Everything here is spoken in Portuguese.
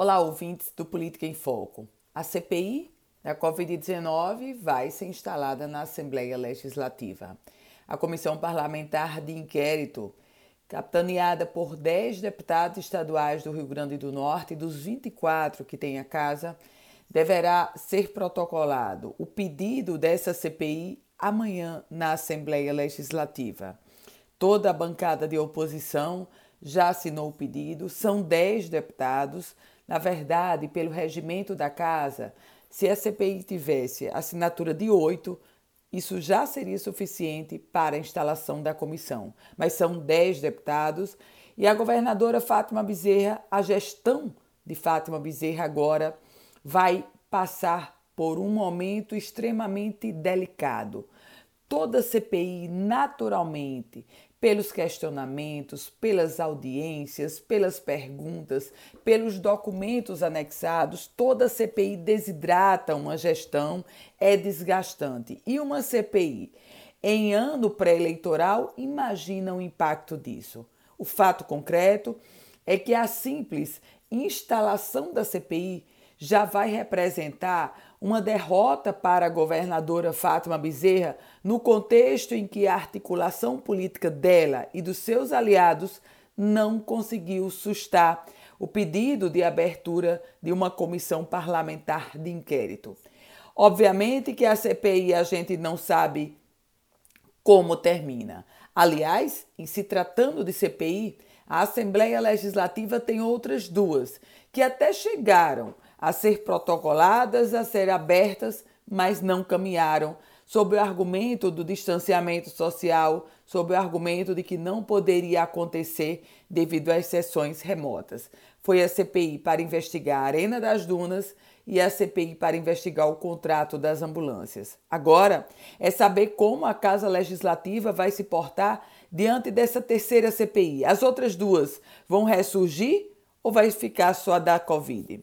Olá, ouvintes do Política em Foco. A CPI da Covid-19 vai ser instalada na Assembleia Legislativa. A Comissão Parlamentar de Inquérito, capitaneada por 10 deputados estaduais do Rio Grande do Norte e dos 24 que tem a casa, deverá ser protocolado o pedido dessa CPI amanhã na Assembleia Legislativa. Toda a bancada de oposição já assinou o pedido, são 10 deputados. Na verdade, pelo regimento da Casa, se a CPI tivesse assinatura de oito, isso já seria suficiente para a instalação da comissão. Mas são 10 deputados e a governadora Fátima Bezerra, a gestão de Fátima Bezerra agora vai passar por um momento extremamente delicado. Toda CPI, naturalmente, pelos questionamentos, pelas audiências, pelas perguntas, pelos documentos anexados, toda CPI desidrata uma gestão, é desgastante. E uma CPI em ano pré-eleitoral, imagina o impacto disso. O fato concreto é que a simples instalação da CPI já vai representar uma derrota para a governadora Fátima Bezerra no contexto em que a articulação política dela e dos seus aliados não conseguiu sustar o pedido de abertura de uma comissão parlamentar de inquérito. Obviamente que a CPI a gente não sabe como termina. Aliás, em se tratando de CPI, a Assembleia Legislativa tem outras duas que até chegaram a ser protocoladas, a ser abertas, mas não caminharam, sob o argumento do distanciamento social, sob o argumento de que não poderia acontecer devido às sessões remotas. Foi a CPI para investigar a Arena das Dunas e a CPI para investigar o contrato das ambulâncias. Agora é saber como a Casa Legislativa vai se portar diante dessa terceira CPI. As outras duas vão ressurgir ou vai ficar só da Covid?